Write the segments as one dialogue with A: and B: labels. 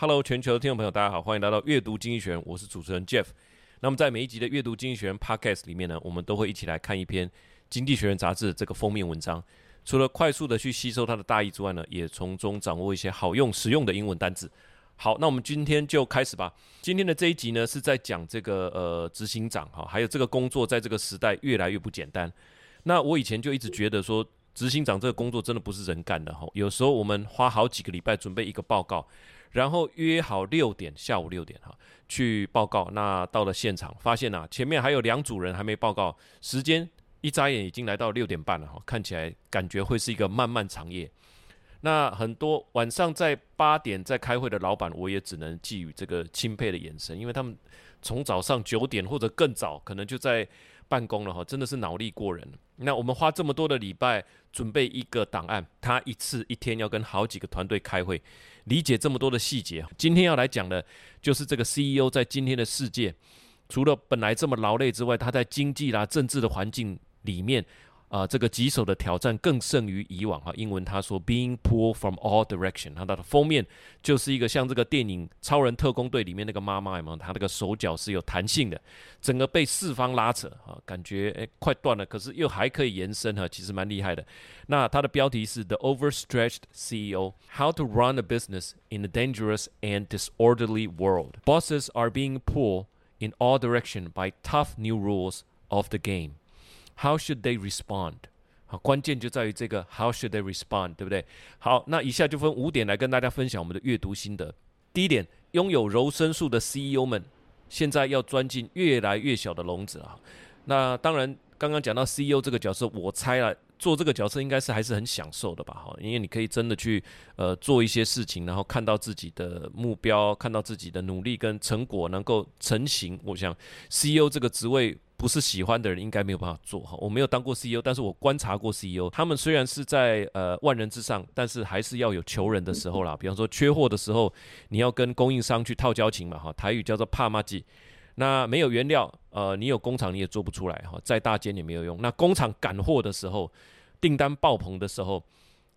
A: Hello，全球的听众朋友，大家好，欢迎来到阅读经济学，我是主持人 Jeff。那么在每一集的阅读经济学人 Podcast 里面呢，我们都会一起来看一篇经济学人杂志的这个封面文章。除了快速的去吸收它的大意之外呢，也从中掌握一些好用、实用的英文单字。好，那我们今天就开始吧。今天的这一集呢，是在讲这个呃执行长哈，还有这个工作在这个时代越来越不简单。那我以前就一直觉得说，执行长这个工作真的不是人干的哈。有时候我们花好几个礼拜准备一个报告，然后约好六点，下午六点哈去报告。那到了现场，发现啊前面还有两组人还没报告，时间一眨眼已经来到六点半了哈，看起来感觉会是一个漫漫长夜。那很多晚上在八点在开会的老板，我也只能寄予这个钦佩的眼神，因为他们从早上九点或者更早，可能就在办公了哈，真的是脑力过人。那我们花这么多的礼拜准备一个档案，他一次一天要跟好几个团队开会，理解这么多的细节。今天要来讲的，就是这个 CEO 在今天的世界，除了本来这么劳累之外，他在经济啦、政治的环境里面。啊、这个棘手的挑战更胜于以往哈。英文他说，being pulled from all direction。它的封面就是一个像这个电影《超人特工队》里面那个妈妈有没有？她那个手脚是有弹性的，整个被四方拉扯哈，感觉诶快断了，可是又还可以延伸哈，其实蛮厉害的。那它的标题是 The Overstretched CEO: How to Run a Business in a Dangerous and Disorderly World. Bosses are being pulled in all direction by tough new rules of the game. How should they respond？好，关键就在于这个 How should they respond，对不对？好，那以下就分五点来跟大家分享我们的阅读心得。第一点，拥有柔身术的 CEO 们现在要钻进越来越小的笼子啊。那当然，刚刚讲到 CEO 这个角色，我猜了，做这个角色应该是还是很享受的吧？哈，因为你可以真的去呃做一些事情，然后看到自己的目标，看到自己的努力跟成果能够成型。我想 CEO 这个职位。不是喜欢的人应该没有办法做哈。我没有当过 CEO，但是我观察过 CEO，他们虽然是在呃万人之上，但是还是要有求人的时候啦。比方说缺货的时候，你要跟供应商去套交情嘛哈。台语叫做怕麻吉。那没有原料，呃，你有工厂你也做不出来哈。再大间也没有用。那工厂赶货的时候，订单爆棚的时候，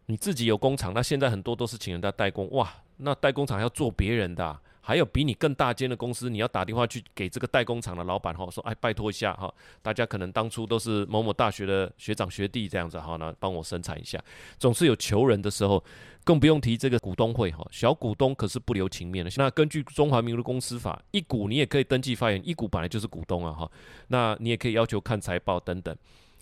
A: 你自己有工厂，那现在很多都是请人家代工哇。那代工厂要做别人的。还有比你更大间的公司，你要打电话去给这个代工厂的老板哈，说哎，拜托一下哈，大家可能当初都是某某大学的学长学弟这样子哈，那帮我生产一下，总是有求人的时候，更不用提这个股东会哈，小股东可是不留情面的。那根据中华民国公司法，一股你也可以登记发言，一股本来就是股东啊哈，那你也可以要求看财报等等。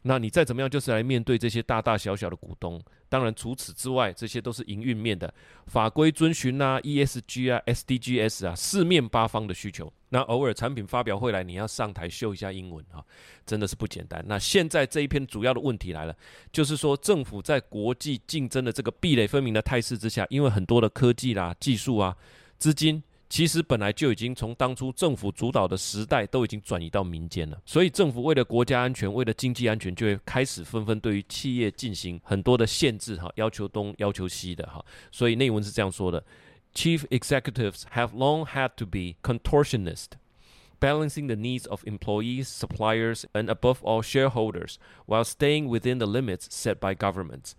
A: 那你再怎么样，就是来面对这些大大小小的股东。当然，除此之外，这些都是营运面的法规遵循啊，ESG 啊，SDGs 啊，四面八方的需求。那偶尔产品发表会来，你要上台秀一下英文啊，真的是不简单。那现在这一篇主要的问题来了，就是说政府在国际竞争的这个壁垒分明的态势之下，因为很多的科技啦、技术啊、资金。其实本来就已经从当初政府主导的时代都已经转移到民间了，所以政府为了国家安全、为了经济安全，就会开始纷纷对于企业进行很多的限制，哈，要求东要求西的，哈。所以内文是这样说的：Chief executives have long had to be contortionist, balancing the needs of employees, suppliers, and above all shareholders, while staying within the limits set by governments.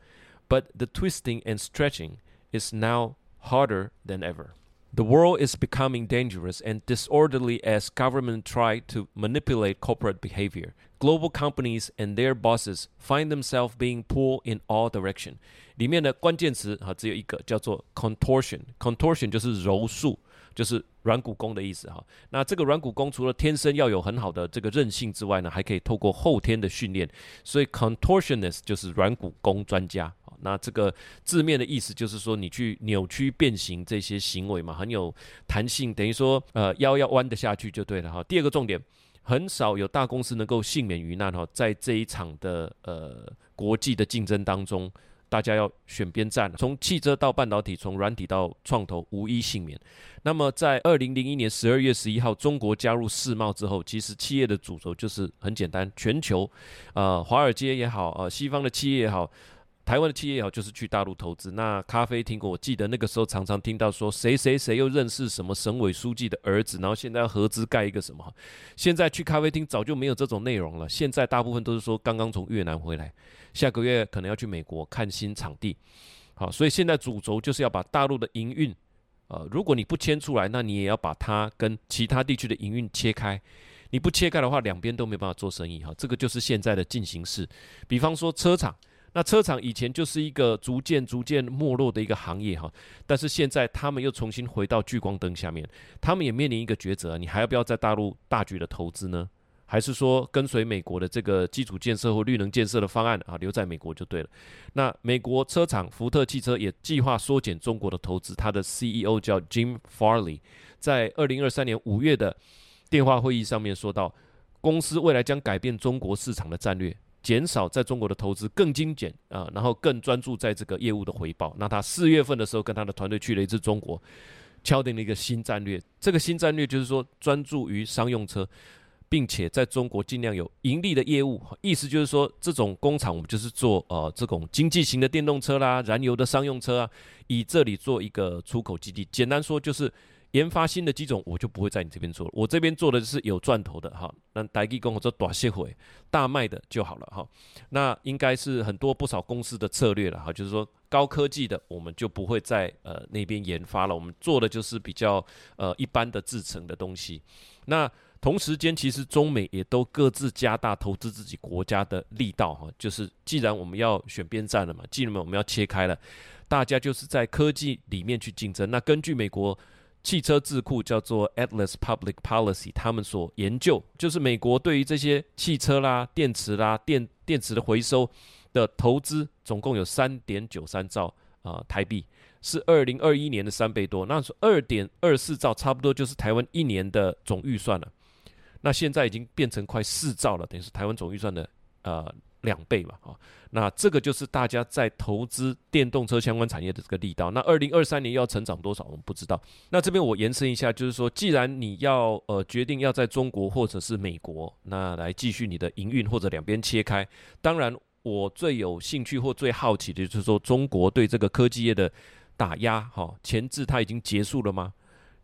A: But the twisting and stretching is now harder than ever. The world is becoming dangerous and disorderly as government try to manipulate corporate behavior. Global companies and their bosses find themselves being pulled in all direction. 里面的关键词哈只有一个，叫做 contortion。contortion 就是柔术，就是软骨功的意思哈。那这个软骨功除了天生要有很好的这个韧性之外呢，还可以透过后天的训练。所以 contortionist 就是软骨功专家。 那这个字面的意思就是说，你去扭曲变形这些行为嘛，很有弹性，等于说，呃，腰要弯得下去就对了哈。第二个重点，很少有大公司能够幸免于难哈，在这一场的呃国际的竞争当中，大家要选边站，从汽车到半导体，从软体到创投，无一幸免。那么在二零零一年十二月十一号，中国加入世贸之后，其实企业的主轴就是很简单，全球，呃，华尔街也好，呃，西方的企业也好。台湾的企业也好，就是去大陆投资。那咖啡厅，我记得那个时候常常听到说，谁谁谁又认识什么省委书记的儿子，然后现在要合资盖一个什么。现在去咖啡厅早就没有这种内容了。现在大部分都是说刚刚从越南回来，下个月可能要去美国看新场地。好，所以现在主轴就是要把大陆的营运呃，如果你不迁出来，那你也要把它跟其他地区的营运切开。你不切开的话，两边都没办法做生意哈。这个就是现在的进行式。比方说车厂，那车厂以前就是一个逐渐逐渐没落的一个行业哈，但是现在他们又重新回到聚光灯下面，他们也面临一个抉择：你还要不要在大陆大举的投资呢？还是说跟随美国的这个基础建设或绿能建设的方案啊，留在美国就对了。那美国车厂福特汽车也计划缩减中国的投资。他的 CEO 叫 Jim Farley，在二零二三年五月的电话会议上面说到，公司未来将改变中国市场的战略，减少在中国的投资，更精简啊，然后更专注在这个业务的回报。那他四月份的时候跟他的团队去了一次中国，敲定了一个新战略。这个新战略就是说专注于商用车。并且在中国尽量有盈利的业务，意思就是说，这种工厂我们就是做呃这种经济型的电动车啦、燃油的商用车啊，以这里做一个出口基地。简单说就是研发新的机种，我就不会在你这边做了，我这边做的是有赚头的哈。那台积电做短些回大卖的就好了哈。那应该是很多不少公司的策略了哈，就是说高科技的我们就不会在呃那边研发了，我们做的就是比较呃一般的制成的东西。那同时间，其实中美也都各自加大投资自己国家的力道哈，就是既然我们要选边站了嘛，既然我们要切开了，大家就是在科技里面去竞争。那根据美国汽车智库叫做 Atlas Public Policy，他们所研究，就是美国对于这些汽车啦、电池啦、电电池的回收的投资，总共有三点九三兆啊、呃、台币，是二零二一年的三倍多。那是二点二四兆，差不多就是台湾一年的总预算了。那现在已经变成快四兆了，等于是台湾总预算的呃两倍嘛，啊，那这个就是大家在投资电动车相关产业的这个力道。那二零二三年要成长多少，我们不知道。那这边我延伸一下，就是说，既然你要呃决定要在中国或者是美国，那来继续你的营运或者两边切开，当然我最有兴趣或最好奇的就是说，中国对这个科技业的打压，哈，前置它已经结束了吗？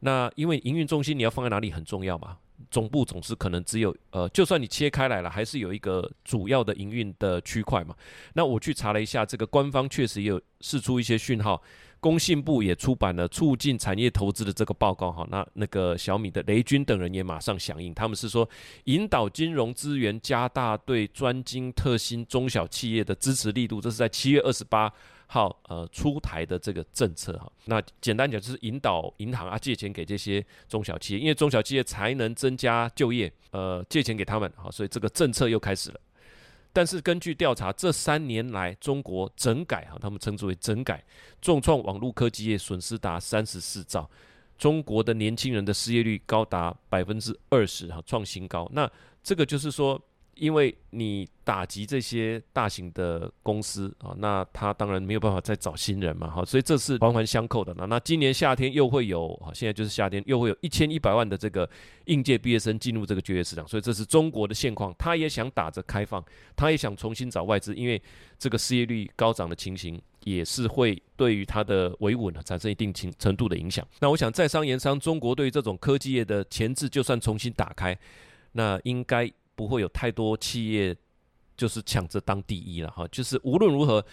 A: 那因为营运中心你要放在哪里很重要嘛。总部总是可能只有呃，就算你切开来了，还是有一个主要的营运的区块嘛。那我去查了一下，这个官方确实也有释出一些讯号，工信部也出版了促进产业投资的这个报告哈。那那个小米的雷军等人也马上响应，他们是说引导金融资源加大对专精特新中小企业的支持力度，这是在七月二十八。好，呃，出台的这个政策哈，那简单讲就是引导银行啊借钱给这些中小企业，因为中小企业才能增加就业，呃，借钱给他们，好，所以这个政策又开始了。但是根据调查，这三年来中国整改哈，他们称之为整改，重创网络科技业，损失达三十四兆，中国的年轻人的失业率高达百分之二十哈，创新高。那这个就是说。因为你打击这些大型的公司啊，那他当然没有办法再找新人嘛，哈，所以这是环环相扣的。那那今年夏天又会有啊，现在就是夏天又会有一千一百万的这个应届毕业生进入这个就业市场，所以这是中国的现况。他也想打着开放，他也想重新找外资，因为这个失业率高涨的情形也是会对于它的维稳产生一定程程度的影响。那我想在商言商，中国对于这种科技业的前置，就算重新打开，那应该。不会有太多企业就是抢着当第一了哈，就是无论如何，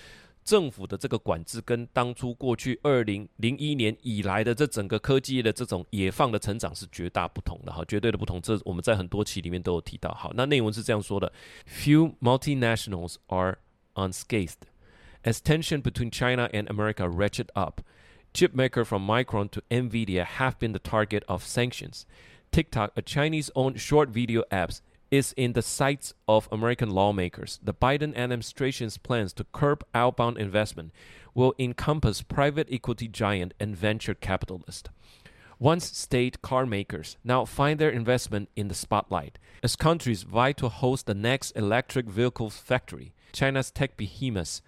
A: 政府的这个管制跟当初过去二零零一年以来的这整个科技业的这种野放的成长是绝大不同的哈，绝对的不同。这我们在很多期里面都有提到。好，那内文是这样说的：Few multinationals are unscathed as tension between China and America ratchet up. Chipmaker from Micron to Nvidia have been the target of sanctions. TikTok, a Chinese-owned short video apps. is in the sights of American lawmakers. The Biden administration's plans to curb outbound investment will encompass private equity giant and venture capitalist. Once state car makers now find their investment in the spotlight as countries vie to host the next electric vehicle factory. China's tech behemoths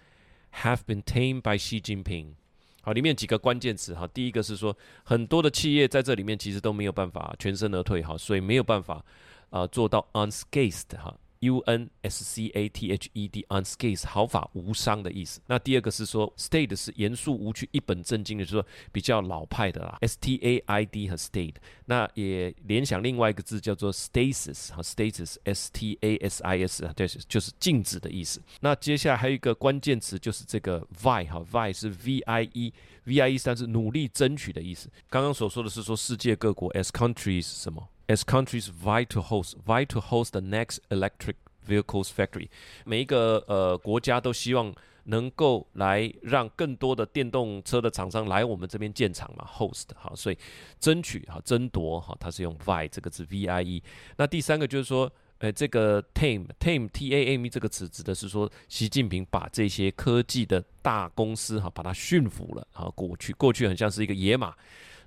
A: have been tamed by Xi Jinping. 好，里面几个关键词哈，第一个是说很多的企业在这里面其实都没有办法全身而退哈，所以没有办法。 呃，做到 unscathed 哈，U N S C A T H E D，unscathed 毫发无伤的意思。那第二个是说，staid 是严肃无趣、一本正经的，就是说比较老派的啦。S T A I D 和 staid，那也联想另外一个字叫做 stasis 哈，stasis，S T A S I S，啊对，就是静止的意思。那接下来还有一个关键词就是这个 vi 哈，vi 是 V I E，V I E 但是努力争取的意思。刚刚所说的是说世界各国 as countries 什么？As countries vie to host, vie to host the next electric vehicles factory，每一个呃国家都希望能够来让更多的电动车的厂商来我们这边建厂嘛，host 好，所以争取哈争夺哈，它是用 vie 这个字 V I E。那第三个就是说，呃，这个 tame tame T A M E 这个词指的是说，习近平把这些科技的大公司哈，把它驯服了啊。过去过去很像是一个野马，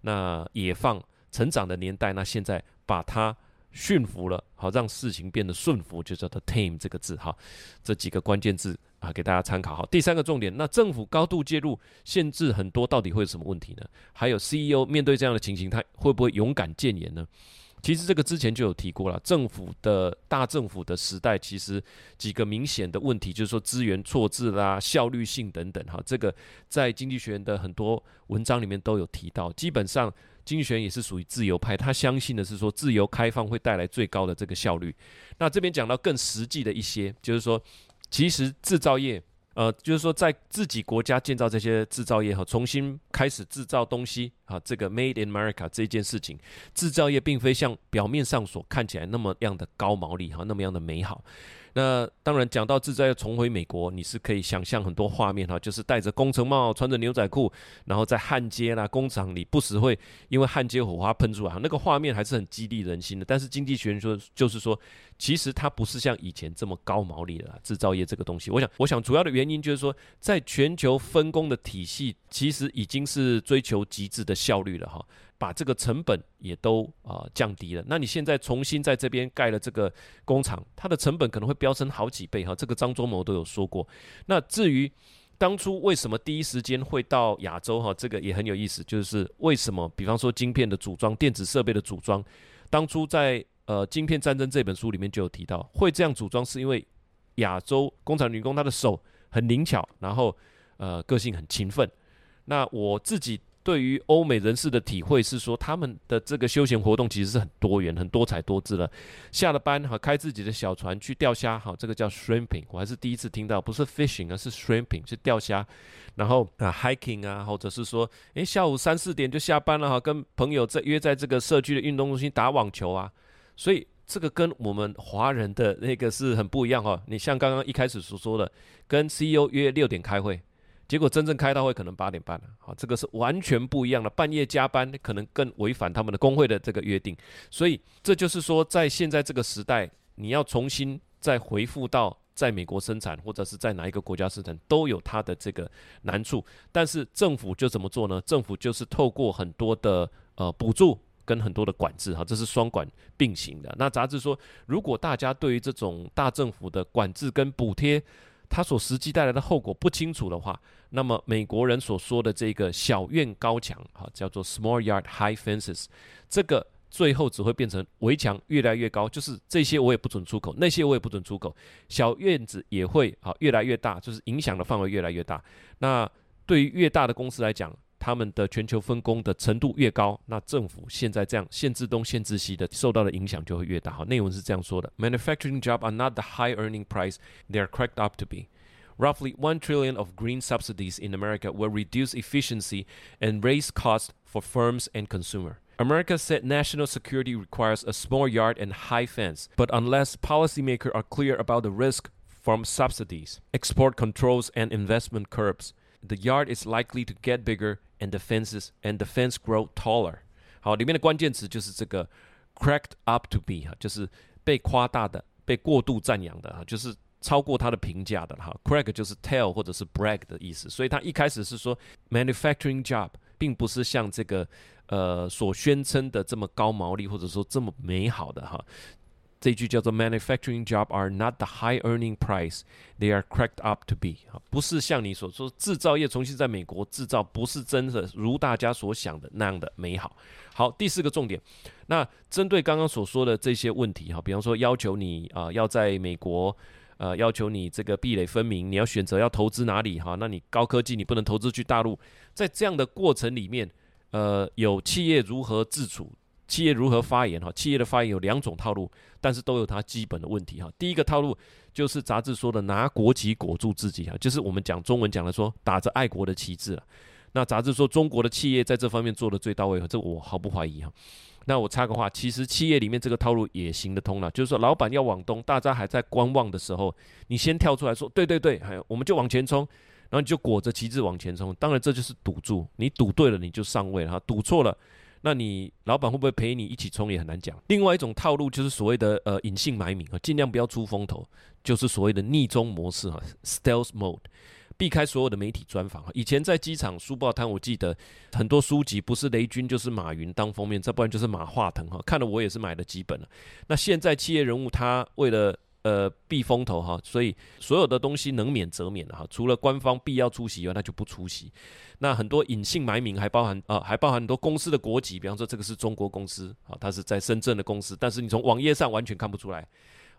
A: 那野放成长的年代，那现在。把它驯服了，好让事情变得顺服，就叫做 tame 这个字哈。这几个关键字啊，给大家参考好。第三个重点，那政府高度介入，限制很多，到底会有什么问题呢？还有 CEO 面对这样的情形，他会不会勇敢谏言呢？其实这个之前就有提过了，政府的大政府的时代，其实几个明显的问题，就是说资源错置啦、效率性等等哈。这个在经济学人的很多文章里面都有提到，基本上。经济学也是属于自由派，他相信的是说自由开放会带来最高的这个效率。那这边讲到更实际的一些，就是说，其实制造业，呃，就是说在自己国家建造这些制造业哈，重新开始制造东西啊，这个 Made in America 这件事情，制造业并非像表面上所看起来那么样的高毛利哈，那么样的美好。那当然，讲到自在要重回美国，你是可以想象很多画面哈，就是戴着工程帽，穿着牛仔裤，然后在焊接啦工厂里，不时会因为焊接火花喷出来，那个画面还是很激励人心的。但是经济学人说，就是说，其实它不是像以前这么高毛利的啦，制造业这个东西。我想，我想主要的原因就是说，在全球分工的体系，其实已经是追求极致的效率了哈。把这个成本也都啊、降低了，那你现在重新在这边盖了这个工厂，它的成本可能会飙升好几倍哈。这个张忠谋都有说过。那至于当初为什么第一时间会到亚洲哈，这个也很有意思，就是为什么比方说晶片的组装、电子设备的组装，当初在呃《晶片战争》这本书里面就有提到，会这样组装是因为亚洲工厂女工她的手很灵巧，然后呃个性很勤奋。那我自己。对于欧美人士的体会是说，他们的这个休闲活动其实是很多元、很多彩多姿的。下了班哈，开自己的小船去钓虾，哈，这个叫 shrimping，我还是第一次听到，不是 fishing，而是 shrimping，是钓虾。然后啊，hiking 啊，或者是说，诶，下午三四点就下班了哈，跟朋友在约在这个社区的运动中心打网球啊。所以这个跟我们华人的那个是很不一样哈。你像刚刚一开始所说的，跟 CEO 约六点开会。结果真正开到会可能八点半了，好，这个是完全不一样的，半夜加班可能更违反他们的工会的这个约定，所以这就是说，在现在这个时代，你要重新再回复到在美国生产或者是在哪一个国家生产，都有它的这个难处。但是政府就怎么做呢？政府就是透过很多的呃补助跟很多的管制，哈，这是双管并行的。那杂志说，如果大家对于这种大政府的管制跟补贴，它所实际带来的后果不清楚的话，那么美国人所说的这个小院高墙，哈，叫做 small yard high fences，这个最后只会变成围墙越来越高，就是这些我也不准出口，那些我也不准出口，小院子也会啊越来越大，就是影响的范围越来越大。那对于越大的公司来讲，他们的全球分工的程度越高，那政府现在这样限制东限制西的，受到的影响就会越大。好，内文是这样说的：Manufacturing jobs are not the high earning price they are cracked up to be. Roughly one trillion of green subsidies in America will reduce efficiency and raise costs for firms and consumer. America said national security requires a small yard and high fence, but unless policymakers are clear about the risk from subsidies, export controls, and investment curbs, the yard is likely to get bigger. And the fences and the fence grow taller。好，里面的关键词就是这个 cracked up to be 哈，就是被夸大的、被过度赞扬的哈，就是超过他的评价的哈。crack 就是 tell 或者是 brag 的意思，所以他一开始是说 manufacturing job，并不是像这个呃所宣称的这么高毛利或者说这么美好的哈。这句叫做 “Manufacturing job are not the high earning price they are cracked up to be”，啊，不是像你所说，制造业重新在美国制造，不是真的如大家所想的那样的美好。好，第四个重点，那针对刚刚所说的这些问题，哈，比方说要求你啊、要在美国，呃，要求你这个壁垒分明，你要选择要投资哪里，哈，那你高科技你不能投资去大陆，在这样的过程里面，呃，有企业如何自处？企业如何发言？哈，企业的发言有两种套路，但是都有它基本的问题。哈，第一个套路就是杂志说的拿国旗裹住自己，哈，就是我们讲中文讲的说打着爱国的旗帜。那杂志说中国的企业在这方面做的最到位，这我毫不怀疑哈。那我插个话，其实企业里面这个套路也行得通了，就是说老板要往东，大家还在观望的时候，你先跳出来说，对对对，还有我们就往前冲，然后你就裹着旗帜往前冲。当然这就是赌注，你赌对了你就上位了，哈，赌错了。那你老板会不会陪你一起冲也很难讲。另外一种套路就是所谓的呃隐姓埋名啊，尽量不要出风头，就是所谓的逆中模式哈，stealth mode，避开所有的媒体专访。以前在机场书报摊，我记得很多书籍不是雷军就是马云当封面，再不然就是马化腾哈，看了我也是买了几本了。那现在企业人物他为了呃，避风头哈，所以所有的东西能免则免哈。除了官方必要出席以外，那就不出席。那很多隐姓埋名，还包含啊、呃，还包含很多公司的国籍，比方说这个是中国公司啊，它是在深圳的公司，但是你从网页上完全看不出来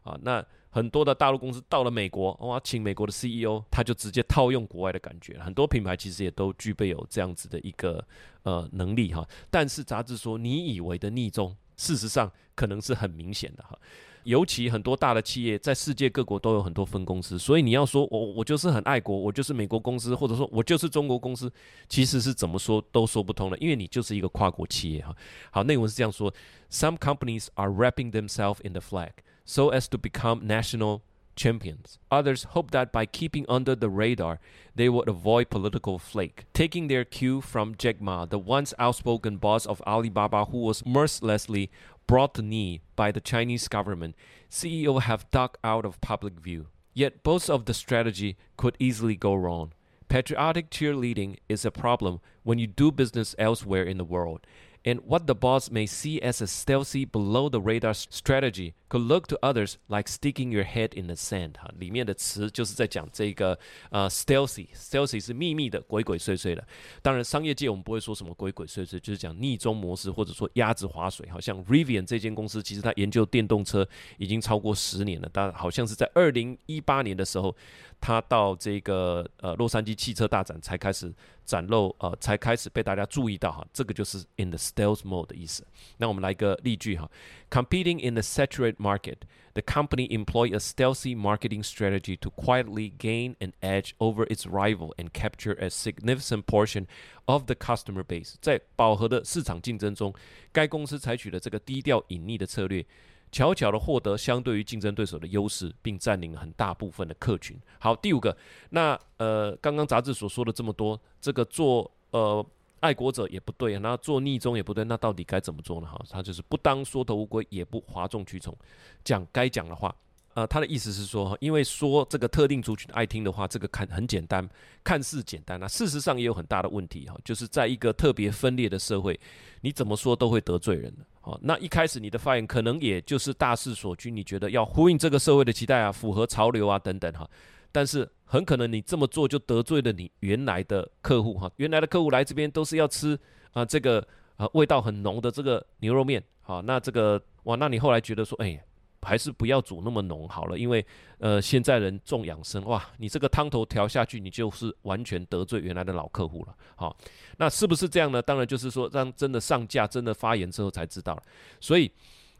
A: 啊。那很多的大陆公司到了美国，哇，请美国的 CEO，他就直接套用国外的感觉。很多品牌其实也都具备有这样子的一个呃能力哈。但是杂志说，你以为的逆中，事实上可能是很明显的哈。尤其很多大的企业在世界各国都有很多分公司，所以你要说我我就是很爱国，我就是美国公司，或者说我就是中国公司，其实是怎么说都说不通的，因为你就是一个跨国企业哈。好，内文是这样说：Some companies are wrapping themselves in the flag so as to become national champions. Others hope that by keeping under the radar, they would avoid political flake. Taking their cue from Jack Ma, the once outspoken boss of Alibaba, who was mercilessly brought to knee by the Chinese government, CEO have ducked out of public view. Yet both of the strategy could easily go wrong. Patriotic cheerleading is a problem when you do business elsewhere in the world. And what the boss may see as a stealthy below the radar strategy could look to others like sticking your head in the sand。哈，里面的词就是在讲这个呃，stealthy，stealthy 是秘密的、鬼鬼祟祟的。当然，商业界我们不会说什么鬼鬼祟祟，就是讲逆中模式或者说鸭子划水。好像 Rivian 这间公司，其实它研究电动车已经超过十年了，但好像是在二零一八年的时候。他到这个呃洛杉矶汽车大展才开始展露，呃，才开始被大家注意到哈，这个就是 in the stealth mode 的意思。那我们来个例句哈，Competing in the saturated market, the company employ a stealthy marketing strategy to quietly gain an edge over its rival and capture a significant portion of the customer base。在饱和的市场竞争中，该公司采取了这个低调隐匿的策略。悄悄的获得相对于竞争对手的优势，并占领了很大部分的客群。好，第五个，那呃，刚刚杂志所说的这么多，这个做呃爱国者也不对，那做逆中也不对，那到底该怎么做呢？哈，他就是不当缩头乌龟，也不哗众取宠，讲该讲的话。呃，他的意思是说，因为说这个特定族群爱听的话，这个看很简单，看似简单，那事实上也有很大的问题哈，就是在一个特别分裂的社会，你怎么说都会得罪人的。好，那一开始你的发言可能也就是大势所趋，你觉得要呼应这个社会的期待啊，符合潮流啊等等哈，但是很可能你这么做就得罪了你原来的客户哈，原来的客户来这边都是要吃啊这个啊味道很浓的这个牛肉面，好，那这个哇，那你后来觉得说，哎。还是不要煮那么浓好了，因为呃，现在人重养生哇，你这个汤头调下去，你就是完全得罪原来的老客户了。好，那是不是这样呢？当然就是说，让真的上架、真的发言之后才知道了。所以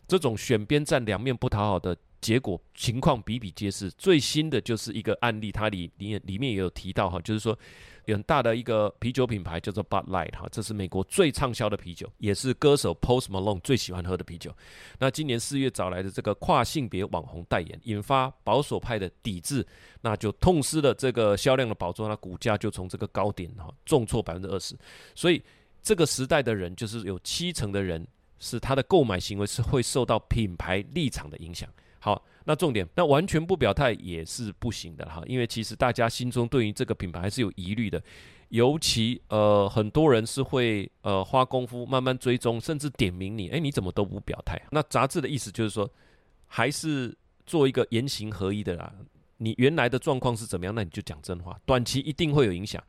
A: 这种选边站、两面不讨好的结果情况比比皆是。最新的就是一个案例，它里里面里面也有提到哈，就是说。很大的一个啤酒品牌叫做 Bud Light 哈，这是美国最畅销的啤酒，也是歌手 Post Malone 最喜欢喝的啤酒。那今年四月找来的这个跨性别网红代言，引发保守派的抵制，那就痛失了这个销量的宝座，那股价就从这个高点哈重挫百分之二十。所以这个时代的人，就是有七成的人是他的购买行为是会受到品牌立场的影响。好。那重点，那完全不表态也是不行的哈，因为其实大家心中对于这个品牌还是有疑虑的，尤其呃很多人是会呃花功夫慢慢追踪，甚至点名你，诶，你怎么都不表态？那杂志的意思就是说，还是做一个言行合一的啦。你原来的状况是怎么样？那你就讲真话。短期一定会有影响。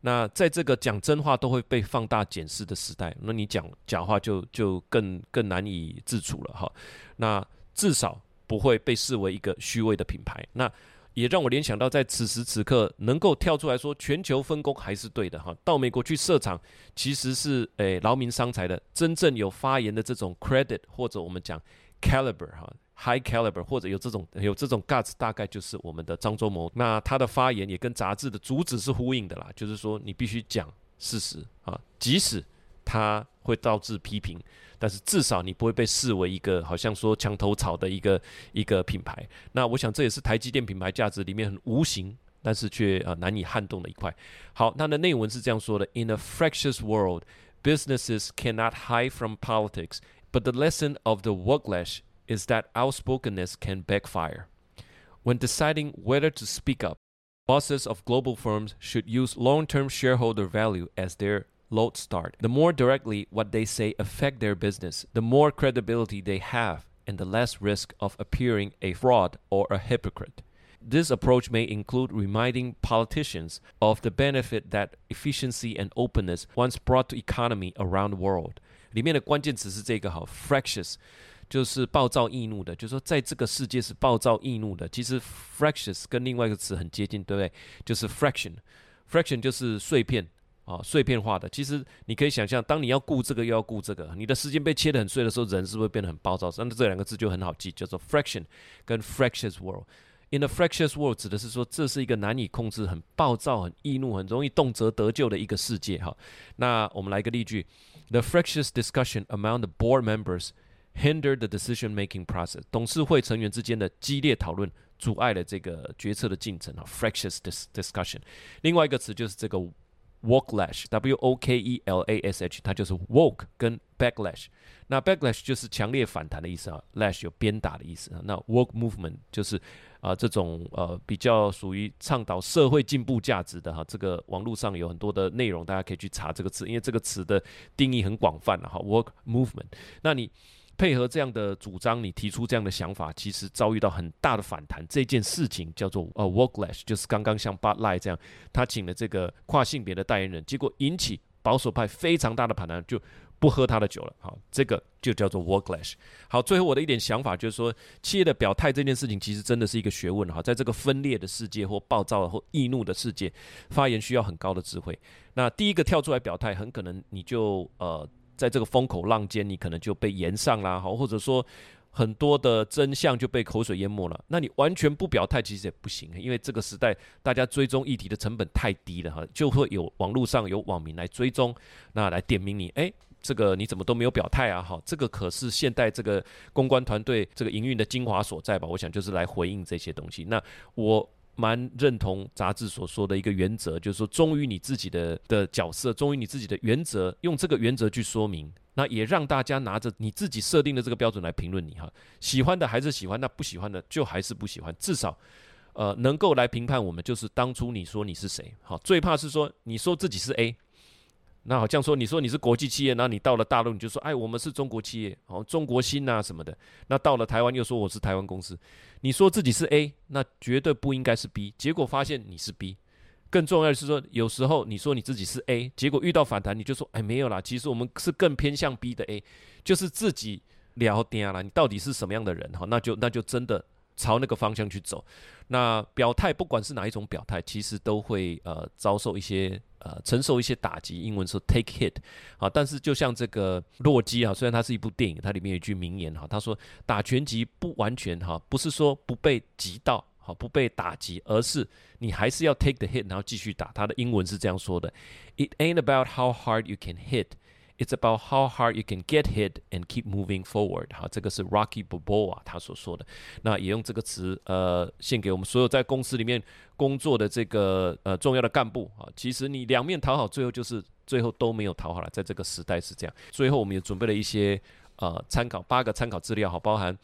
A: 那在这个讲真话都会被放大检视的时代，那你讲假话就就更更难以自处了哈。那至少不会被视为一个虚伪的品牌。那也让我联想到，在此时此刻能够跳出来说全球分工还是对的哈。到美国去设厂，其实是诶劳民伤财的。真正有发言的这种 credit 或者我们讲 caliber 哈。High caliber 或者有这种有这种 guts，大概就是我们的张忠谋。那他的发言也跟杂志的主旨是呼应的啦，就是说你必须讲事实啊，即使他会导致批评，但是至少你不会被视为一个好像说墙头草的一个一个品牌。那我想这也是台积电品牌价值里面很无形，但是却呃难以撼动的一块。好，它的内文是这样说的：In a fractious world, businesses cannot hide from politics, but the lesson of the woglash is that outspokenness can backfire. When deciding whether to speak up, bosses of global firms should use long-term shareholder value as their lodestar. The more directly what they say affect their business, the more credibility they have and the less risk of appearing a fraud or a hypocrite. This approach may include reminding politicians of the benefit that efficiency and openness once brought to economy around the world. 里面的关键词是这个哈，fractious。就是暴躁易怒的，就是说在这个世界是暴躁易怒的。其实 fractious 跟另外一个词很接近，对不对？就是 fraction，fraction 就是碎片 啊，碎片化的。其实你可以想象，当你要顾这个又要顾这个，你的时间被切得很碎的时候，人是不是变得很暴躁？那这两个字就很好记，叫做 fraction 跟 fractious world。In a fractious world 指的是说，这是一个难以控制、很暴躁、很易怒、很容易动辄得咎的一个世界哈。那我们来一个例句：The fractious discussion among the board members hindered the decision-making process，董事会成员之间的激烈讨论阻碍了这个决策的进程哈。Fractious discussion。另外一个词就是这个 woklash wokelash 它就是 woke 跟 backlash。那 backlash 就是强烈反弹的意思啊，lash 有鞭打的意思啊。那 wok movement 就是啊、这种呃比较属于倡导社会进步价值的哈。这个网络上有很多的内容，大家可以去查这个词，因为这个词的定义很广泛了哈。wok movement，那你。配合这样的主张，你提出这样的想法，其实遭遇到很大的反弹。这件事情叫做呃 wokelash，就是刚刚像 Bud Light 这样，他请了这个跨性别的代言人，结果引起保守派非常大的反弹，就不喝他的酒了。好，这个就叫做 worklash。好，最后我的一点想法就是说，企业的表态这件事情其实真的是一个学问哈，在这个分裂的世界或暴躁或易怒的世界，发言需要很高的智慧。那第一个跳出来表态，很可能你就呃。在这个风口浪尖，你可能就被炎上啦，好，或者说很多的真相就被口水淹没了。那你完全不表态，其实也不行，因为这个时代大家追踪议题的成本太低了哈，就会有网络上有网民来追踪，那来点名你，诶，这个你怎么都没有表态啊？好，这个可是现代这个公关团队这个营运的精华所在吧？我想就是来回应这些东西。那我。蛮认同杂志所说的一个原则，就是说忠于你自己的的角色，忠于你自己的原则，用这个原则去说明，那也让大家拿着你自己设定的这个标准来评论你哈。喜欢的还是喜欢，那不喜欢的就还是不喜欢。至少，呃，能够来评判我们，就是当初你说你是谁。好，最怕是说你说自己是 A。那好像说，你说你是国际企业，那你到了大陆你就说，哎，我们是中国企业，哦，中国心呐什么的。那到了台湾又说我是台湾公司，你说自己是 A，那绝对不应该是 B。结果发现你是 B。更重要的是说，有时候你说你自己是 A，结果遇到反弹，你就说，哎，没有啦，其实我们是更偏向 B 的 A，就是自己聊天了，你到底是什么样的人哈？那就那就真的朝那个方向去走。那表态不管是哪一种表态，其实都会呃遭受一些。呃，承受一些打击，英文说 take hit，啊，但是就像这个洛基啊，虽然它是一部电影，它里面有一句名言哈，他说打拳击不完全哈，不是说不被击到，好不被打击，而是你还是要 take the hit，然后继续打。他的英文是这样说的：It ain't about how hard you can hit。It's about how hard you can get hit and keep moving forward。哈，这个是 Rocky Balboa 他所说的。那也用这个词，呃，献给我们所有在公司里面工作的这个呃重要的干部啊。其实你两面讨好，最后就是最后都没有讨好了。在这个时代是这样。最后我们也准备了一些呃参考八个参考资料，哈，包含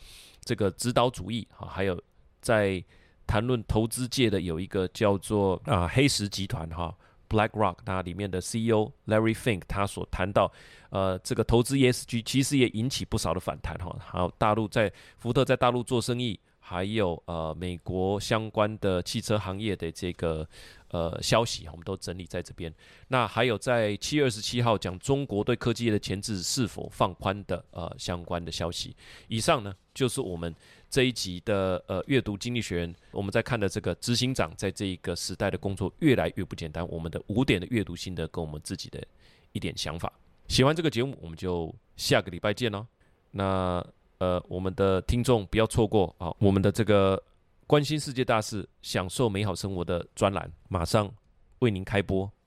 A: 这个指导主义，哈，还有在谈论投资界的有一个叫做啊黑石集团，哈。BlackRock 那里面的 CEO Larry Fink 他所谈到，呃，这个投资 ESG 其实也引起不少的反弹哈。还有大陆在福特在大陆做生意，还有呃美国相关的汽车行业的这个呃消息，我们都整理在这边。那还有在七月二十七号讲中国对科技业的钳制是否放宽的呃相关的消息。以上呢就是我们。这一集的呃阅读经济学人，我们在看的这个执行长在这一个时代的工作越来越不简单。我们的五点的阅读心得跟我们自己的一点想法。喜欢这个节目，我们就下个礼拜见喽。那呃，我们的听众不要错过啊，我们的这个关心世界大事、享受美好生活的专栏马上为您开播。